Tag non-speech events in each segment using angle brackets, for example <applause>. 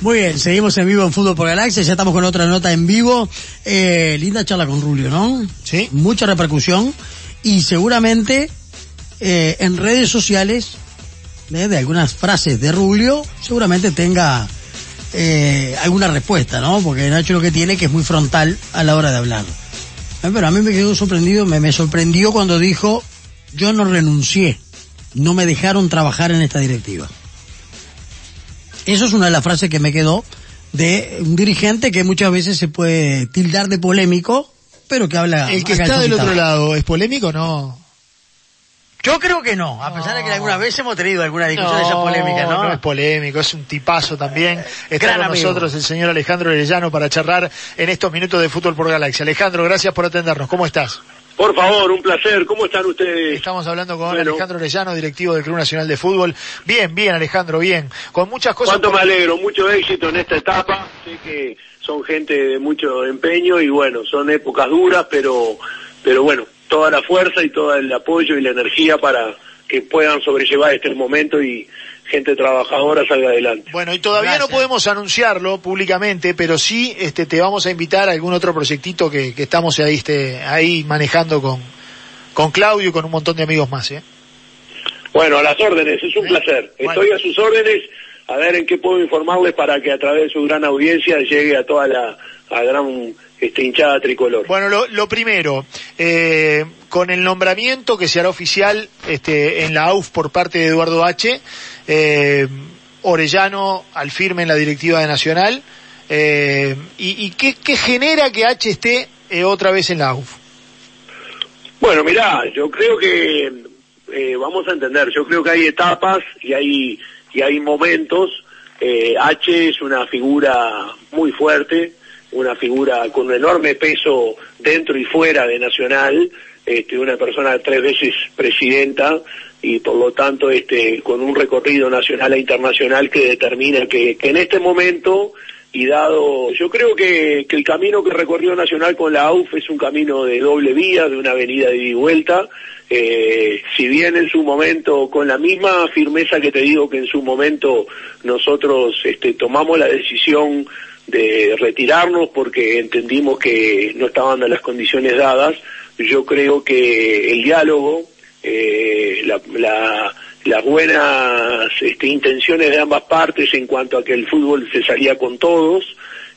Muy bien, seguimos en vivo en Fútbol por Galaxia, ya estamos con otra nota en vivo. Eh, linda charla con Rulio, ¿no? Sí. Mucha repercusión y seguramente eh, en redes sociales ¿eh? de algunas frases de Rulio seguramente tenga eh, alguna respuesta, ¿no? Porque Nacho lo que tiene que es muy frontal a la hora de hablar. Eh, Pero a mí me quedó sorprendido, me, me sorprendió cuando dijo, yo no renuncié, no me dejaron trabajar en esta directiva. Eso es una de las frases que me quedó de un dirigente que muchas veces se puede tildar de polémico, pero que habla... El que está del otro lado, ¿es polémico o no? Yo creo que no, a pesar de que alguna vez hemos tenido alguna discusión de esa polémica, ¿no? no es polémico, es un tipazo también. Está gran con amigo. nosotros el señor Alejandro Arellano para charlar en estos minutos de Fútbol por Galaxia. Alejandro, gracias por atendernos. ¿Cómo estás? Por favor, un placer. ¿Cómo están ustedes? Estamos hablando con Bueno. Alejandro Arellano, directivo del Club Nacional de Fútbol. Bien, bien, Alejandro, bien. Con muchas cosas. Cuánto por- me alegro, mucho éxito en esta etapa. Sé que son gente de mucho empeño y bueno, son épocas duras, pero, pero bueno, toda la fuerza y todo el apoyo y la energía para que puedan sobrellevar este momento y gente trabajadora salga adelante. Bueno, y todavía Gracias. no podemos anunciarlo públicamente, pero sí este, te vamos a invitar a algún otro proyectito que, que estamos ahí, este, ahí manejando con, con Claudio y con un montón de amigos más. ¿eh? Bueno, a las órdenes, es un ¿Eh? placer. Bueno. Estoy a sus órdenes, a ver en qué puedo informarles para que a través de su gran audiencia llegue a toda la a gran este, hinchada tricolor. Bueno, lo, lo primero, eh, con el nombramiento que se hará oficial este, en la AUF por parte de Eduardo H., eh, Orellano al firme en la directiva de Nacional, eh, y, qué genera que H esté eh, otra vez en la AUF. Bueno, mirá, yo creo que eh, vamos a entender, yo creo que hay etapas y hay y hay momentos. Eh, H es una figura muy fuerte, una figura con un enorme peso dentro y fuera de Nacional, este, una persona tres veces presidenta y por lo tanto este, con un recorrido nacional e internacional que determina que, en este momento y dado, yo creo que, que el camino que recorrió Nacional con la AUF es un camino de doble vía, de una avenida de ida y vuelta, eh, si bien en su momento, con la misma firmeza que te digo que en su momento nosotros este, tomamos la decisión de retirarnos porque entendimos que no estaban las condiciones dadas, yo creo que el diálogo, eh, la, la- las buenas este, intenciones de ambas partes en cuanto a que el fútbol se salía con todos,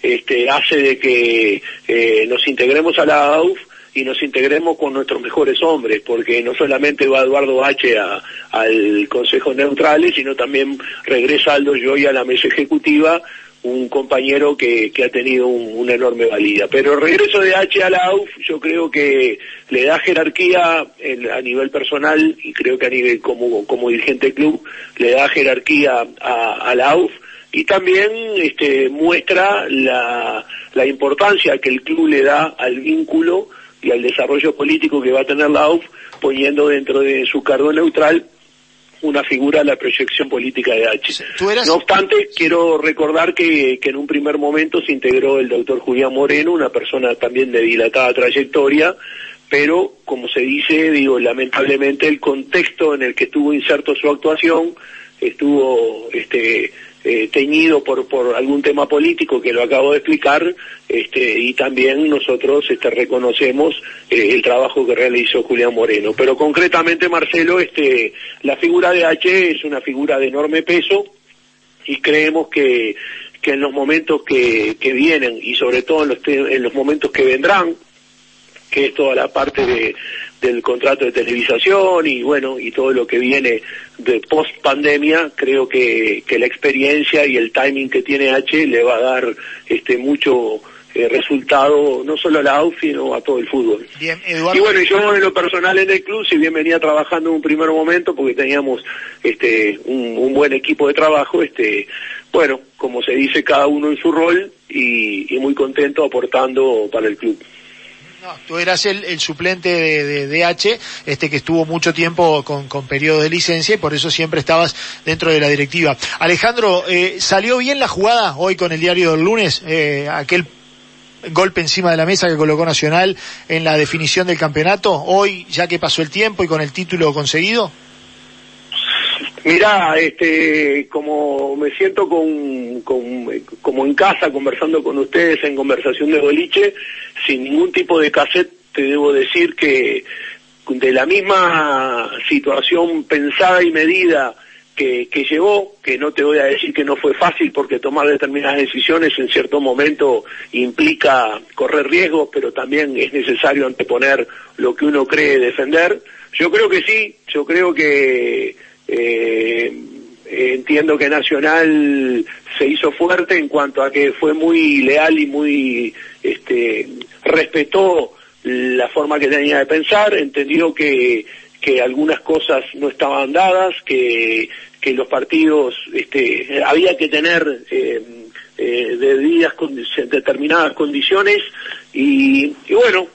este, hace de que eh, nos integremos a la AUF y nos integremos con nuestros mejores hombres, porque no solamente va Eduardo H. a- al Consejo Neutrales, sino también regresa Aldo Joy a la mesa ejecutiva, un compañero que, ha tenido un- una enorme valía. Pero el regreso de H a la AUF yo creo que le da jerarquía a nivel personal y creo que a nivel como, como dirigente club le da jerarquía a, a la AUF y también este, muestra la, la importancia que el club le da al vínculo y al desarrollo político que va a tener la AUF poniendo dentro de su cargo neutral una figura a la proyección política de H. Eras- No obstante, quiero recordar que, que en un primer momento se integró el doctor Julián Moreno, una persona también de dilatada trayectoria, pero como se dice, digo, lamentablemente el contexto en el que estuvo inserto su actuación estuvo este eh, teñido por por algún tema político que lo acabo de explicar este y también nosotros este reconocemos eh, el trabajo que realizó Julián Moreno. Pero concretamente Marcelo este la figura de H es una figura de enorme peso y creemos que que en los momentos que, que vienen y sobre todo en los, en los momentos que vendrán que es toda la parte de, del contrato de televisación y bueno, y todo lo que viene de post pandemia, creo que, que la experiencia y el timing que tiene H le va a dar este mucho eh, resultado no solo a la AUF sino a todo el fútbol. Bien, Eduardo. Y bueno, y yo en lo personal en el club, si bien venía trabajando en un primer momento, porque teníamos este un, un buen equipo de trabajo, este bueno, como se dice, cada uno en su rol y, y muy contento aportando para el club. No, tú eras el, suplente de, de, H, este que estuvo mucho tiempo con, con periodo de licencia y por eso siempre estabas dentro de la directiva. Alejandro, eh, ¿salió bien la jugada hoy con el diario del lunes? Eh, aquel golpe encima de la mesa que colocó Nacional en la definición del campeonato, hoy ya que pasó el tiempo y con el título conseguido. Mirá, este, como me siento con, con, como en casa conversando con ustedes en conversación de boliche, sin ningún tipo de cassette, te debo decir que de la misma situación pensada y medida que, que llevó, que no te voy a decir que no fue fácil porque tomar determinadas decisiones en cierto momento implica correr riesgos, pero también es necesario anteponer lo que uno cree defender. Yo creo que sí, yo creo que eh, entiendo que Nacional se hizo fuerte en cuanto a que fue muy leal y muy este, respetó la forma que tenía de pensar, entendió que, que algunas cosas no estaban dadas, que, que los partidos este, había que tener eh, eh, determinadas condiciones y, y bueno,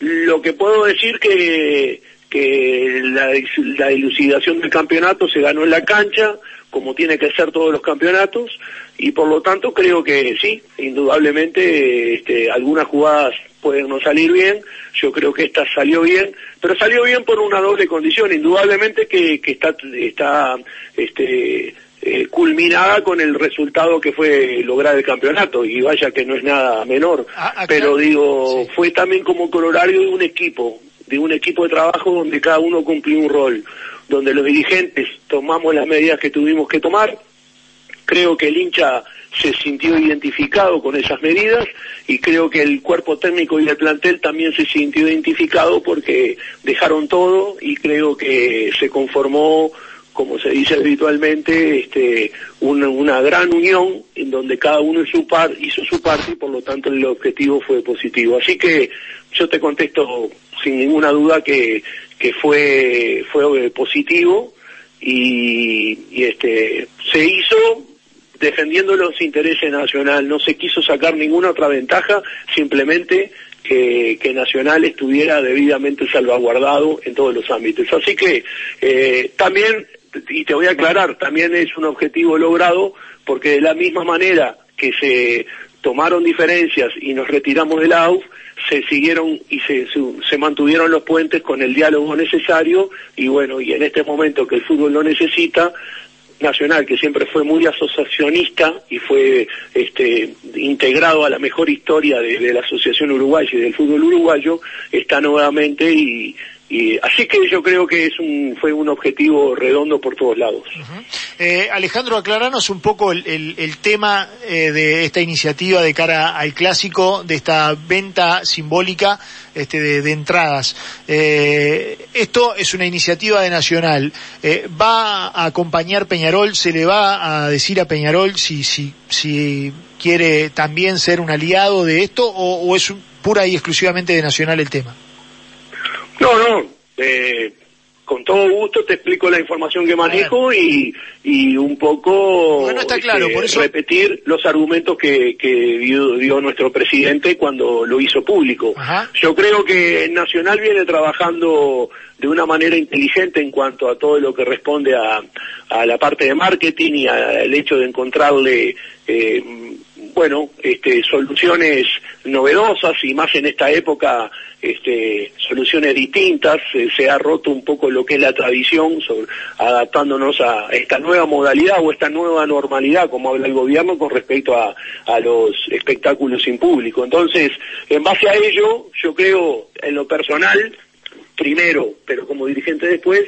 lo que puedo decir que que la, la dilucidación del campeonato se ganó en la cancha, como tiene que ser todos los campeonatos, y por lo tanto creo que sí, indudablemente este, algunas jugadas pueden no salir bien, yo creo que esta salió bien, pero salió bien por una doble condición, indudablemente que, que está, está este, eh, culminada con el resultado que fue lograr el campeonato, y vaya que no es nada menor, ah, pero digo, fue también como colorario de un equipo, de un equipo de trabajo donde cada uno cumplió un rol, donde los dirigentes tomamos las medidas que tuvimos que tomar. Creo que el hincha se sintió identificado con esas medidas y creo que el cuerpo técnico y el plantel también se sintió identificado porque dejaron todo y creo que se conformó como se dice habitualmente, este, una, gran unión en donde cada uno su par, hizo su parte y por lo tanto el objetivo fue positivo. Así que yo te contesto sin ninguna duda que, que fue, fue positivo y, y este, se hizo defendiendo los intereses nacional, no se quiso sacar ninguna otra ventaja, simplemente que, que, Nacional estuviera debidamente salvaguardado en todos los ámbitos. Así que eh, también y te voy a aclarar, también es un objetivo logrado porque de la misma manera que se tomaron diferencias y nos retiramos del AUF, se siguieron y se, se, mantuvieron los puentes con el diálogo necesario y bueno, y en este momento que el fútbol lo necesita, Nacional, que siempre fue muy asociacionista y fue este, integrado a la mejor historia de, de la Asociación Uruguaya y del fútbol uruguayo, está nuevamente y, y así que yo creo que es un, fue un objetivo redondo por todos lados. eh, Alejandro, aclaranos un poco el, el, tema eh, de esta iniciativa de cara al clásico, de esta venta simbólica este, de, entradas. Eh, esto es una iniciativa de Nacional. Eh, ¿Va a acompañar Peñarol? ¿Se le va a decir a Peñarol si, si, si quiere también ser un aliado de esto o, o es pura y exclusivamente de Nacional el tema? No, no, eh, con todo gusto te explico la información que manejo y, y un poco bueno, está claro, este, por eso... repetir los argumentos que, que dio, dio, nuestro presidente cuando lo hizo público. Ajá. Yo creo que Nacional viene trabajando de una manera inteligente en cuanto a todo lo que responde a, a la parte de marketing y al hecho de encontrarle eh, bueno, este, soluciones novedosas y más en esta época este, soluciones distintas, eh, se ha roto un poco lo que es la tradición, adaptándonos a esta nueva modalidad o esta nueva normalidad, como habla el gobierno, con respecto a, a los espectáculos sin público. Entonces, en base a ello, yo creo, en lo personal, primero, pero como dirigente después,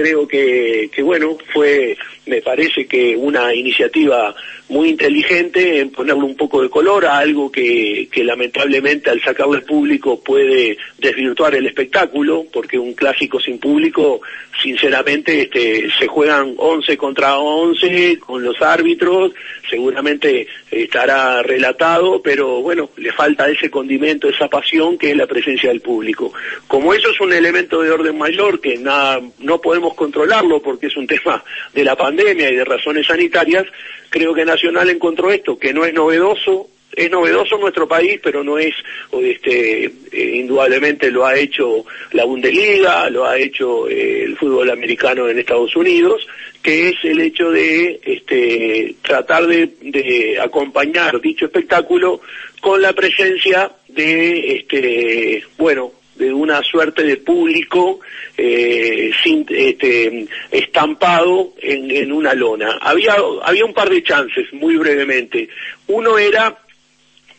creo que, bueno, fue, me parece que una iniciativa muy inteligente en ponerle un poco de color a algo que, que lamentablemente al sacarlo al público puede desvirtuar el espectáculo, porque un clásico sin público, sinceramente, este, se juegan 11 contra 11 con los árbitros, seguramente estará relatado, pero bueno, le falta ese condimento, esa pasión que es la presencia del público. Como eso es un elemento de orden mayor que nada, no podemos controlarlo porque es un <laughs> tema de la pandemia y de razones sanitarias, creo que Nacional encontró esto, que no es novedoso, es novedoso en nuestro país, pero no es, este, eh, indudablemente lo ha hecho la Bundesliga, lo ha hecho eh, el fútbol americano en Estados Unidos, que es el hecho de este, tratar de, acompañar dicho espectáculo con la presencia de, este, bueno, de una suerte de público eh, sin, este, estampado en, en una lona. Había, había un par de chances, muy brevemente. Uno era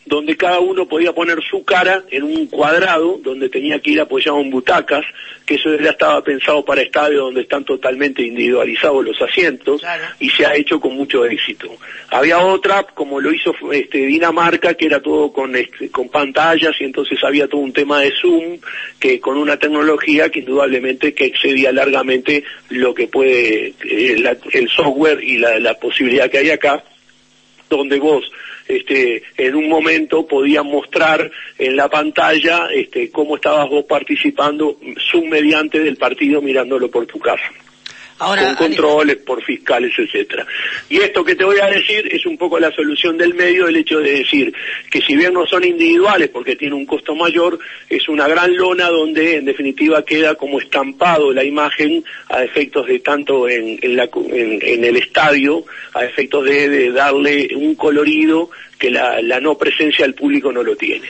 donde cada uno podía poner su cara en un cuadrado, donde tenía que ir apoyado en butacas, que eso ya estaba pensado para estadios donde están totalmente individualizados los asientos, y se ha hecho con mucho éxito. Había otra, como lo hizo este, Dinamarca, que era todo con, este, con pantallas, y entonces había todo un tema de Zoom, que con una tecnología que indudablemente que excedía largamente lo que puede eh, el software y la, la posibilidad que hay acá, donde vos este, en un momento podían mostrar en la pantalla este, cómo estabas vos participando, Zoom mediante del partido mirándolo por tu casa con controles por fiscales, etcétera. Y esto que te voy a decir es un poco la solución del medio, el hecho de decir que si bien no son individuales porque tiene un costo mayor, es una gran lona donde en definitiva queda como estampado la imagen a efectos de tanto en, en, el estadio, a efectos de, darle un colorido que la, no presencia del público no lo tiene.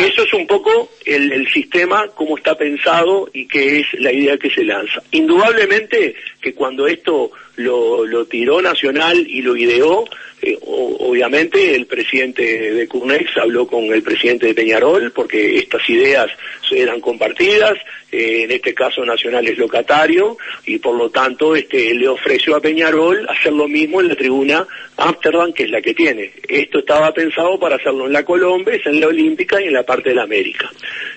Eso es un poco el, el, sistema, cómo está pensado y qué es la idea que se lanza. Indudablemente que cuando esto lo, tiró Nacional y lo ideó, eh, obviamente el presidente de Curnex habló con el presidente de Peñarol porque estas ideas eran compartidas, eh, en este caso Nacional es locatario y por lo tanto este le ofreció a Peñarol hacer lo mismo en la tribuna Amsterdam que es la que tiene. Esto estaba pensado para hacerlo en la Colombia, en la Olímpica y en la parte de la América.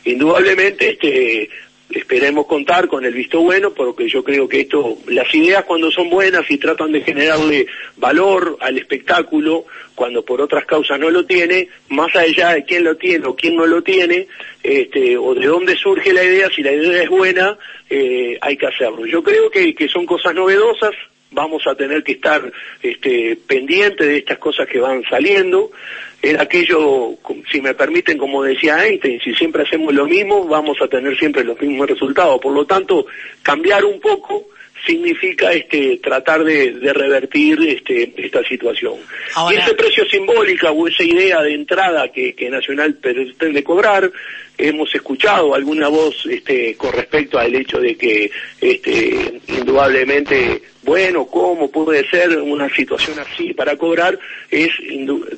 Indudablemente este esperemos contar con el visto bueno, porque yo creo que esto, las ideas cuando son buenas y tratan de generarle valor al espectáculo, cuando por otras causas no lo tiene, más allá de quién lo tiene o quién no lo tiene, este, o de dónde surge la idea, si la idea es buena, eh, hay que hacerlo. Yo creo que, que son cosas novedosas, vamos a tener que estar este, pendientes de estas cosas que van saliendo es aquello, si me permiten, como decía Einstein, si siempre hacemos lo mismo, vamos a tener siempre los mismos resultados. Por lo tanto, cambiar un poco significa este tratar de, revertir este, esta situación. Y ese precio simbólico o esa idea de entrada que, que Nacional pretende cobrar, hemos escuchado alguna voz este, con respecto al hecho de que este, indudablemente, bueno, ¿cómo puede ser una situación así para cobrar? Es,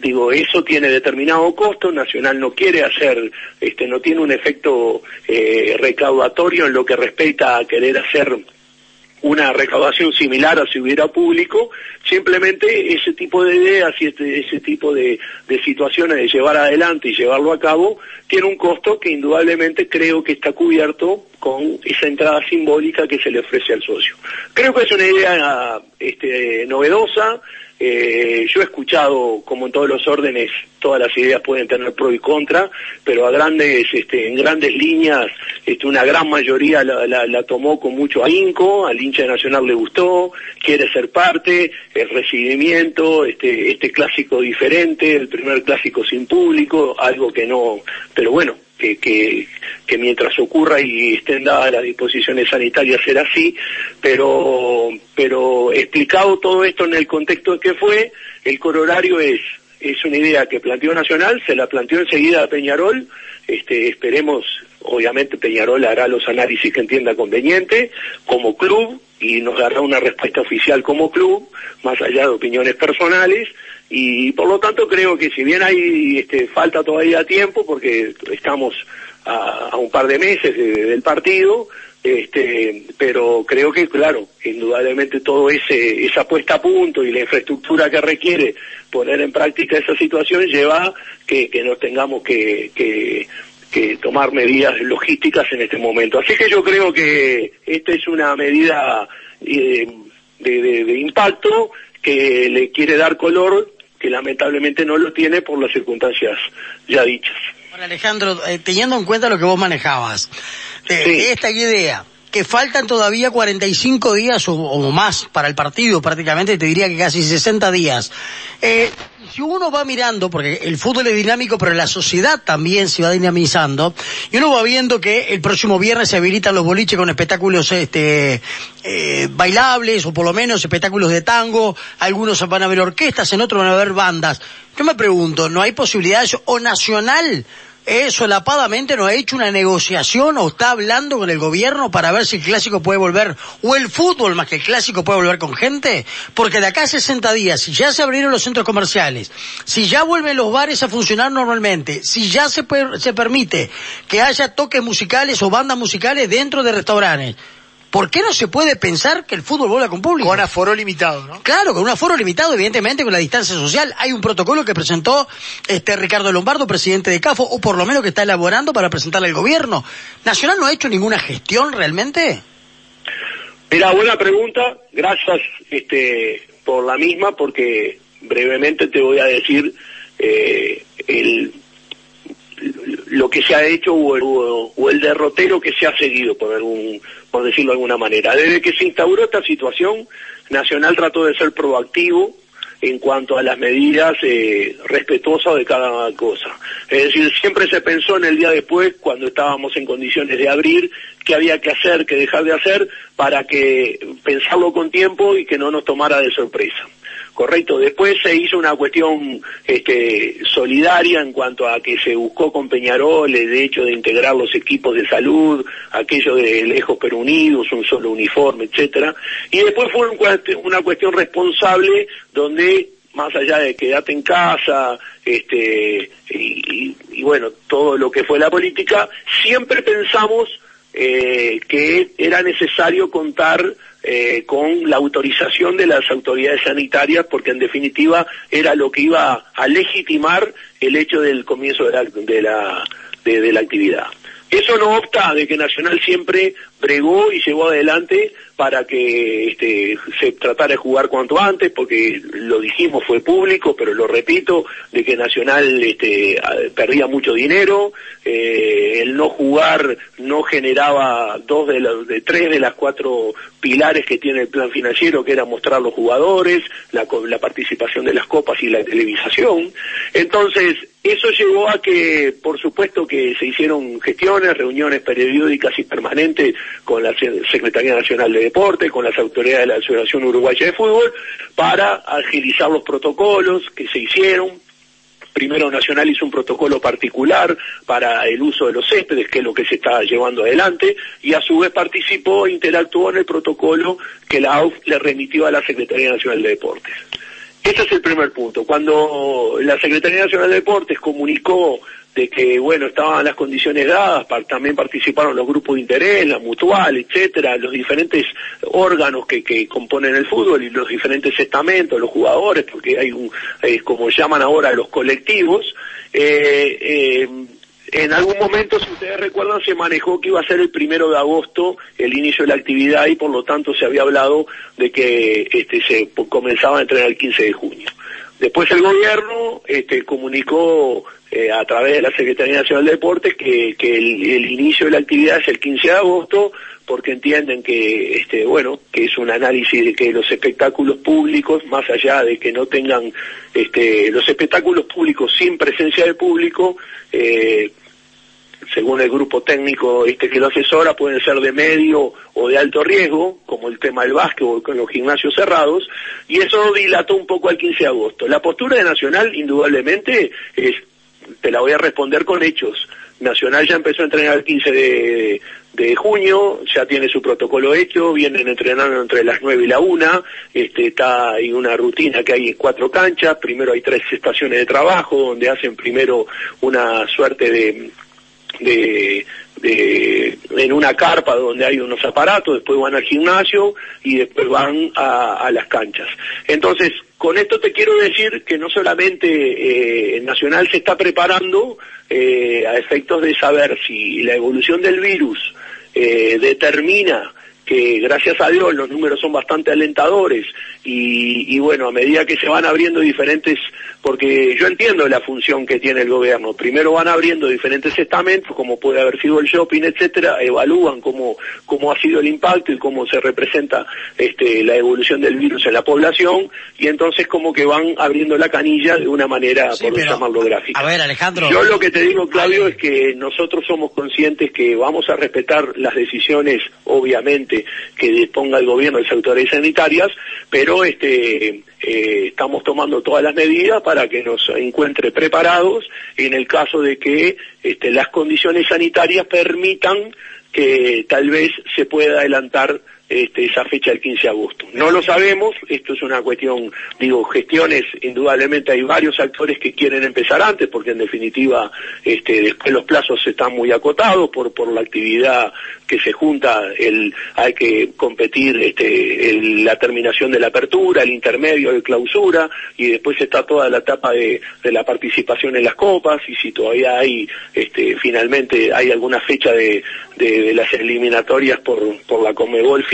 digo, eso tiene determinado costo, Nacional no quiere hacer, este, no tiene un efecto eh, recaudatorio en lo que respecta a querer hacer una recaudación similar a si hubiera público, simplemente ese tipo de ideas y este, ese tipo de, situaciones de llevar adelante y llevarlo a cabo tiene un costo que indudablemente creo que está cubierto con esa entrada simbólica que se le ofrece al socio. Creo que es una idea este, novedosa, eh, yo he escuchado, como en todos los órdenes, todas las ideas pueden tener pro y contra, pero a grandes, este, en grandes líneas, este, una gran mayoría la, la, tomó con mucho ahínco, al hincha nacional le gustó, quiere ser parte, el recibimiento, este, este clásico diferente, el primer clásico sin público, algo que no, pero bueno, que, que, que, mientras ocurra y estén dadas las disposiciones sanitarias será así, pero, pero explicado todo esto en el contexto de que fue, el corolario es, es una idea que planteó Nacional, se la planteó enseguida a Peñarol, este, esperemos, obviamente Peñarol hará los análisis que entienda conveniente, como club, y nos dará una respuesta oficial como club, más allá de opiniones personales, y por lo tanto creo que si bien hay este, falta todavía tiempo porque estamos a, un par de meses del partido este pero creo que claro indudablemente todo ese esa puesta a punto y la infraestructura que requiere poner en práctica esa situación lleva que, que nos tengamos que, que tomar medidas logísticas en este momento. Así que yo creo que esta es una medida eh, de, impacto que le quiere dar color que lamentablemente no lo tiene por las circunstancias ya dichas. Alejandro, eh, teniendo en cuenta lo que vos manejabas, eh, esta idea, que faltan todavía 45 días o, o, más para el partido, prácticamente te diría que casi 60 días. Eh, si uno va mirando, porque el fútbol es dinámico, pero la sociedad también se va dinamizando, y uno va viendo que el próximo viernes se habilitan los boliches con espectáculos este, eh, bailables, o por lo menos espectáculos de tango, algunos van a ver orquestas, en otros van a ver bandas. Yo me pregunto, ¿no hay posibilidades o nacional eh, solapadamente no ha hecho una negociación o está hablando con el gobierno para ver si el clásico puede volver, o el fútbol más que el clásico puede volver con gente? Porque de acá a 60 días, si ya se abrieron los centros comerciales, si ya vuelven los bares a funcionar normalmente, si ya se, se permite que haya toques musicales o bandas musicales dentro de restaurantes, ¿Por qué no se puede pensar que el fútbol vuelva con público? Con aforo limitado, ¿no? Claro, con un aforo limitado, evidentemente, con la distancia social. Hay un protocolo que presentó este Ricardo Lombardo, presidente de CAFO, o por lo menos que está elaborando para presentarle al gobierno. ¿Nacional no ha hecho ninguna gestión realmente? Mira, buena pregunta. Gracias este, por la misma, porque brevemente te voy a decir eh, el lo que se ha hecho o el, derrotero que se ha seguido, por, algún, por decirlo de alguna manera. Desde que se instauró esta situación, Nacional trató de ser proactivo en cuanto a las medidas eh, respetuosas de cada cosa. Es decir, siempre se pensó en el día después, cuando estábamos en condiciones de abrir, qué había que hacer, qué dejar de hacer, para que pensarlo con tiempo y que no nos tomara de sorpresa correcto. Después se hizo una cuestión este, solidaria en cuanto a que se buscó con Peñarol el hecho de integrar los equipos de salud, aquello de lejos pero unidos, un solo uniforme, etcétera. Y después fue una cuestión responsable donde más allá de quedarte en casa, este, y, bueno, todo lo que fue la política, siempre pensamos eh, que era necesario contar eh, con la autorización de las autoridades sanitarias, porque en definitiva era lo que iba a legitimar el hecho del comienzo de la, de la, de la actividad. Eso no opta de que Nacional siempre bregó y llevó adelante para que este, se tratara de jugar cuanto antes, porque lo dijimos, fue público, pero lo repito, de que Nacional este, perdía mucho dinero, eh, el no jugar no generaba dos de, los, de tres de las cuatro pilares que tiene el plan financiero, que era mostrar los jugadores, la, la participación de las copas y la televisación. Entonces, eso llevó a que, por supuesto, que se hicieron gestiones, reuniones periódicas y permanentes con la Secretaría Nacional de Deporte, con las autoridades de la Asociación Uruguaya de Fútbol, para agilizar los protocolos que se hicieron. Primero Nacional hizo un protocolo particular para el uso de los céspedes, que es lo que se está llevando adelante, y a su vez participó e interactuó en el protocolo que la AUF le remitió a la Secretaría Nacional de Deportes. Ese es el primer punto. Cuando la Secretaría Nacional de Deportes comunicó de que, bueno, estaban las condiciones dadas, también participaron los grupos de interés, la mutual, etcétera, los diferentes órganos que, que componen el fútbol y los diferentes estamentos, los jugadores, porque hay un, como llaman ahora los colectivos, eh, eh, en algún momento, si ustedes recuerdan, se manejó que iba a ser el primero de agosto el inicio de la actividad y por lo tanto se había hablado de que este, se comenzaba a entrenar el 15 de junio. Después el gobierno este, comunicó eh, a través de la Secretaría Nacional de Deportes que, el, inicio de la actividad es el 15 de agosto porque entienden que este bueno que es un análisis de que los espectáculos públicos más allá de que no tengan este los espectáculos públicos sin presencia de público eh, según el grupo técnico este que lo asesora, pueden ser de medio o de alto riesgo, como el tema del básquetbol con los gimnasios cerrados, y eso dilató un poco al 15 de agosto. La postura de Nacional, indudablemente, es, te la voy a responder con hechos. Nacional ya empezó a entrenar el 15 de, junio, ya tiene su protocolo hecho, vienen entrenando entre las 9 y la 1, este, está hay una rutina que hay en cuatro canchas, primero hay tres estaciones de trabajo, donde hacen primero una suerte de de, de, en una carpa donde hay unos aparatos, después van al gimnasio y después van a, las canchas. Entonces, con esto te quiero decir que no solamente eh, Nacional se está preparando eh, a efectos de saber si la evolución del virus eh, determina que gracias a Dios los números son bastante alentadores y, y, bueno, a medida que se van abriendo diferentes, porque yo entiendo la función que tiene el gobierno, primero van abriendo diferentes estamentos, como puede haber sido el shopping, etcétera, evalúan cómo, cómo ha sido el impacto y cómo se representa este, la evolución del virus en la población, y entonces como que van abriendo la canilla de una manera, por llamarlo gráfica. A ver, Alejandro. Yo lo que te digo, Claudio, es que nosotros somos conscientes que vamos a respetar las decisiones, obviamente, que, disponga el gobierno de las autoridades sanitarias, pero este eh, estamos tomando todas las medidas para que nos encuentre preparados en el caso de que este, las condiciones sanitarias permitan que tal vez se pueda adelantar este, esa fecha del 15 de agosto. No lo sabemos, esto es una cuestión, digo, gestiones, indudablemente hay varios actores que quieren empezar antes, porque en definitiva este, después los plazos están muy acotados por, por la actividad que se junta, hay que competir este, la terminación de la apertura, el intermedio de clausura, y después está toda la etapa de, la participación en las copas, y si todavía hay, finalmente hay alguna fecha de, de, las eliminatorias por, por la Comebol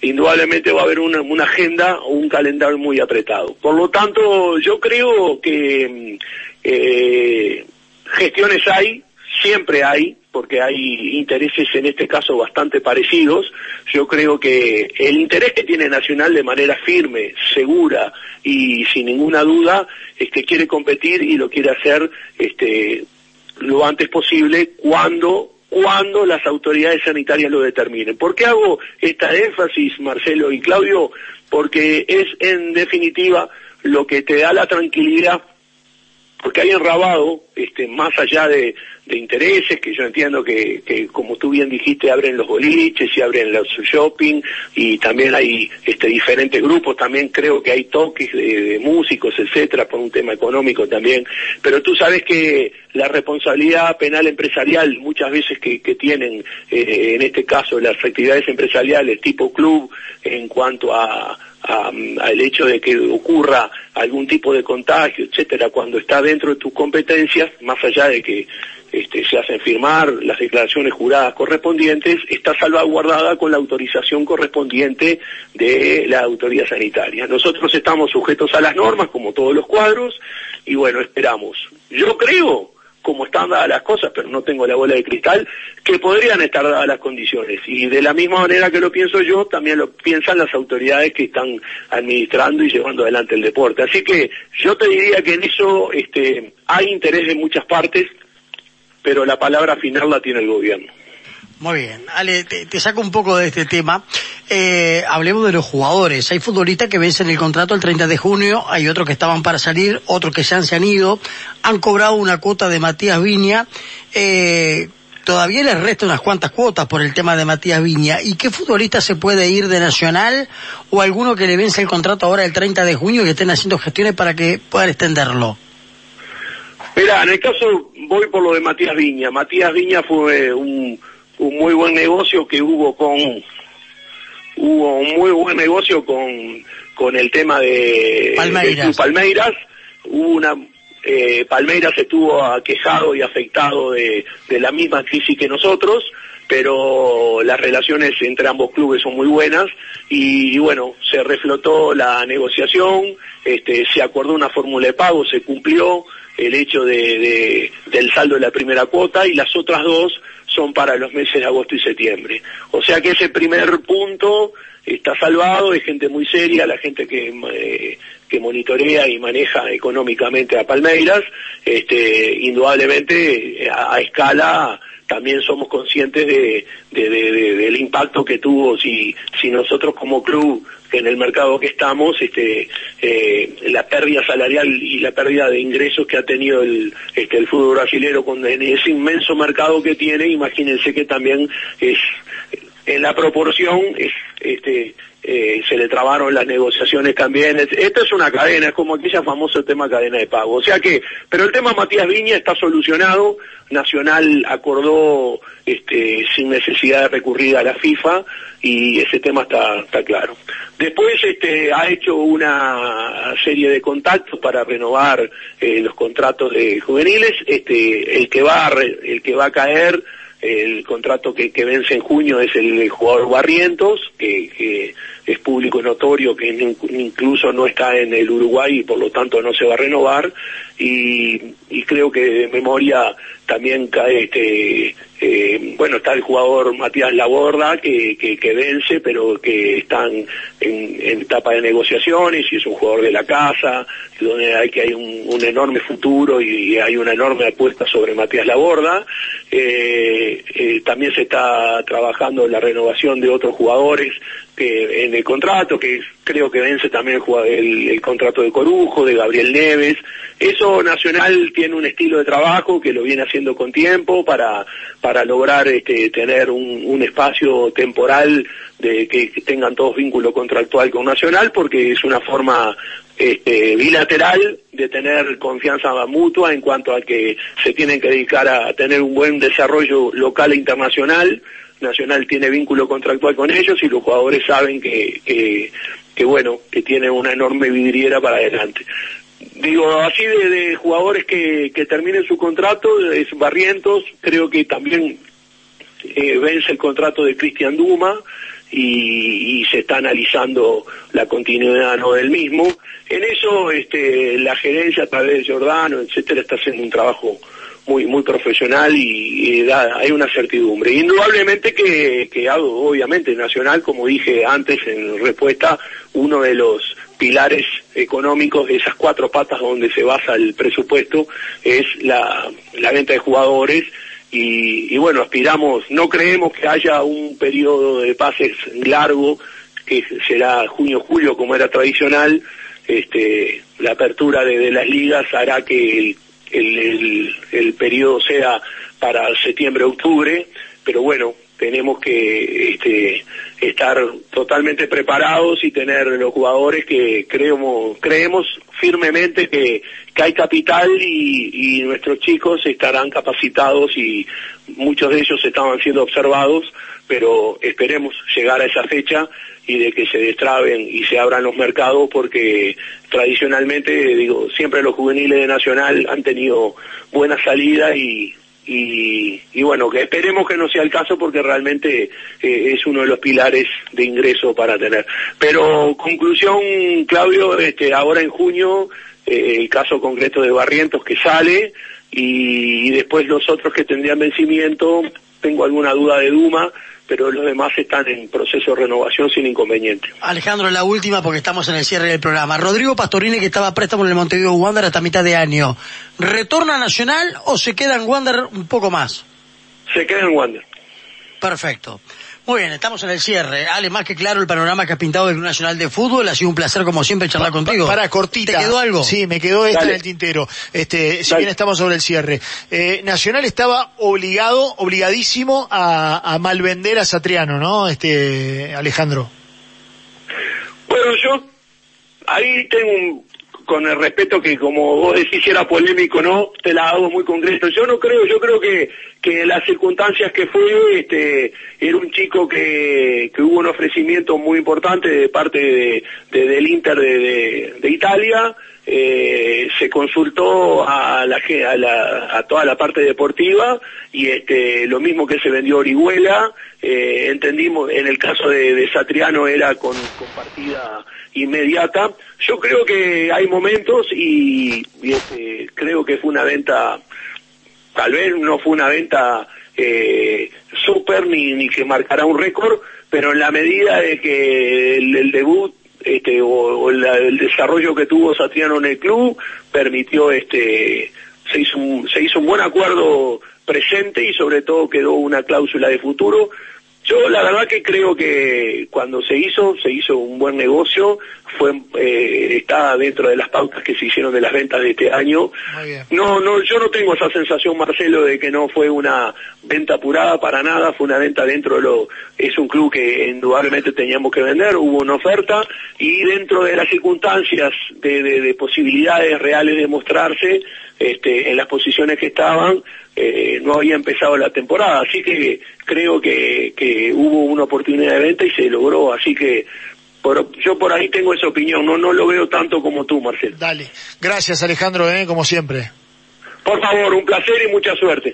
Indudablemente va a haber una, agenda o un calendario muy apretado. Por lo tanto, yo creo que eh, gestiones hay, siempre hay, porque hay intereses en este caso bastante parecidos. Yo creo que el interés que tiene Nacional de manera firme, segura y sin ninguna duda es que quiere competir y lo quiere hacer este, lo antes posible cuando cuando las autoridades sanitarias lo determinen. ¿Por qué hago esta énfasis, Marcelo y Claudio? Porque es en definitiva lo que te da la tranquilidad porque hay enrabado, este, más allá de, intereses, que yo entiendo que, que, como tú bien dijiste, abren los boliches y abren los shopping, y también hay este, diferentes grupos, también creo que hay toques de, músicos, etcétera, por un tema económico también, pero tú sabes que la responsabilidad penal empresarial, muchas veces que, que tienen, eh, en este caso, las actividades empresariales tipo club, en cuanto a al hecho de que ocurra algún tipo de contagio, etcétera, cuando está dentro de tus competencias, más allá de que este, se hacen firmar las declaraciones juradas correspondientes, está salvaguardada con la autorización correspondiente de la autoridad sanitaria. Nosotros estamos sujetos a las normas, como todos los cuadros, y bueno, esperamos. Yo creo como están dadas las cosas, pero no tengo la bola de cristal, que podrían estar dadas las condiciones. Y de la misma manera que lo pienso yo, también lo piensan las autoridades que están administrando y llevando adelante el deporte. Así que yo te diría que en eso este, hay interés de muchas partes, pero la palabra final la tiene el gobierno. Muy bien. Ale, te, saco un poco de este tema. Eh, hablemos de los jugadores. Hay futbolistas que vencen el contrato el 30 de junio, hay otros que estaban para salir, otros que ya se han ido, han cobrado una cuota de Matías Viña. Eh, todavía les resta unas cuantas cuotas por el tema de Matías Viña. ¿Y qué futbolista se puede ir de Nacional o alguno que le vence el contrato ahora el 30 de junio y que estén haciendo gestiones para que puedan extenderlo? Mira, en el caso voy por lo de Matías Viña. Matías Viña fue un un muy buen negocio que hubo con hubo un muy buen negocio con con el tema de Palmeiras, Palmeiras. hubo una eh, Palmeiras estuvo aquejado y afectado de, de la misma crisis que nosotros pero las relaciones entre ambos clubes son muy buenas y, bueno, se reflotó la negociación, este, se acordó una fórmula de pago, se cumplió el hecho de, del saldo de la primera cuota y las otras dos son para los meses de agosto y septiembre. O sea que ese primer punto está salvado, es gente muy seria, la gente que, eh, que monitorea y maneja económicamente a Palmeiras, este, indudablemente a, escala también somos conscientes de, del impacto que tuvo. Si, si nosotros como club en el mercado que estamos, este, eh, la pérdida salarial y la pérdida de ingresos que ha tenido el, este, el fútbol brasilero con ese inmenso mercado que tiene, imagínense que también es, en la proporción, es, este, eh, se le trabaron las negociaciones también. Esto es una cadena, es como aquella famoso tema cadena de pago. O sea que, pero el tema Matías Viña está solucionado, Nacional acordó este, sin necesidad de recurrir a la FIFA y ese tema está, está claro. Después este, ha hecho una serie de contactos para renovar eh, los contratos de juveniles. Este, el que va el que va a caer el contrato que, vence en junio es el, jugador Barrientos, que es público y notorio que incluso no está en el Uruguay y por lo tanto no se va a renovar. Y, creo que de memoria también cae este eh, bueno está el jugador Matías Laborda que, que, vence pero que están en, etapa de negociaciones y es un jugador de la casa donde hay que hay un, enorme futuro y, hay una enorme apuesta sobre Matías Laborda. Eh, eh, también se está trabajando en la renovación de otros jugadores que en el contrato, que creo que vence también el, contrato de Corujo, de Gabriel Neves. Eso Nacional tiene un estilo de trabajo que lo viene haciendo con tiempo para, para lograr este, tener un, un espacio temporal de que, tengan todos vínculo contractual con Nacional, porque es una forma este, bilateral de tener confianza mutua en cuanto a que se tienen que dedicar a tener un buen desarrollo local e internacional Nacional tiene vínculo contractual con ellos y los jugadores saben que, que, bueno, que tiene una enorme vidriera para adelante. Digo, así de, jugadores que, terminen su contrato, es Barrientos, creo que también eh, vence el contrato de Cristian Duma y, se está analizando la continuidad no del mismo. En eso, este, la gerencia a través de Giordano, etcétera, está haciendo un trabajo muy muy profesional y, hay una certidumbre. Indudablemente que, que obviamente Nacional, como dije antes en respuesta, uno de los pilares económicos de esas cuatro patas donde se basa el presupuesto es la venta de jugadores y, y bueno, aspiramos, no creemos que haya un periodo de pases largo, que será junio-julio como era tradicional, este, la apertura de, las ligas hará que el el, el, periodo sea para septiembre-octubre, pero bueno, tenemos que este, estar totalmente preparados y tener los jugadores que creemos, creemos firmemente que, hay capital y, y, nuestros chicos estarán capacitados y muchos de ellos estaban siendo observados, pero esperemos llegar a esa fecha y de que se destraben y se abran los mercados porque tradicionalmente, digo, siempre los juveniles de Nacional han tenido buena salida y, y, bueno, que esperemos que no sea el caso porque realmente eh, es uno de los pilares de ingreso para tener. Pero conclusión, Claudio, este, ahora en junio, eh, el caso concreto de Barrientos que sale y, y después los otros que tendrían vencimiento, tengo alguna duda de Duma, pero los demás están en proceso de renovación sin inconveniente. Alejandro, la última porque estamos en el cierre del programa. Rodrigo Pastorini, que estaba préstamo en el Montevideo Wander hasta mitad de año, ¿retorna a Nacional o se queda en Wander un poco más? Se queda en Wander. Perfecto. Muy bien, estamos en el cierre. Ale, más que claro el panorama que has pintado del Club Nacional de Fútbol. Ha sido un placer, como siempre, charlar contigo. Para, cortita. ¿Te quedó algo? Sí, me quedó esta en el tintero. Este, si bien estamos sobre el cierre. Eh, Nacional estaba obligado, obligadísimo a, a malvender a Satriano, ¿no? Este, Alejandro. Bueno, yo ahí tengo un, con el respeto que como vos decís era polémico, ¿no? Te la hago muy concreto. Yo no creo, yo creo que, que las circunstancias que fue, este, era un chico que, que hubo un ofrecimiento muy importante de parte de, del Inter de, de, Italia, eh, se consultó a la, a la, a toda la parte deportiva y este lo mismo que se vendió Orihuela eh, entendimos en el caso de, Satriano era con, con partida inmediata. Yo creo que hay momentos y, este, creo que fue una venta, tal vez no fue una venta eh, súper ni, ni que marcará un récord, pero en la medida de que el, debut este, o, el desarrollo que tuvo Satriano en el club permitió este se hizo se hizo un buen acuerdo presente y sobre todo quedó una cláusula de futuro yo la verdad que creo que cuando se hizo, se hizo un buen negocio, fue eh, está dentro de las pautas que se hicieron de las ventas de este año. No, no, yo no tengo esa sensación, Marcelo, de que no fue una venta apurada para nada, fue una venta dentro de lo, es un club que indudablemente teníamos que vender, hubo una oferta y dentro de las circunstancias de, de posibilidades reales de mostrarse, este, en las posiciones que estaban, eh, no había empezado la temporada, así que creo que, que hubo una oportunidad de venta y se logró, así que por, yo por ahí tengo esa opinión, no, no lo veo tanto como tú, Marcelo. Dale, gracias Alejandro, ¿eh? como siempre. Por favor, un placer y mucha suerte.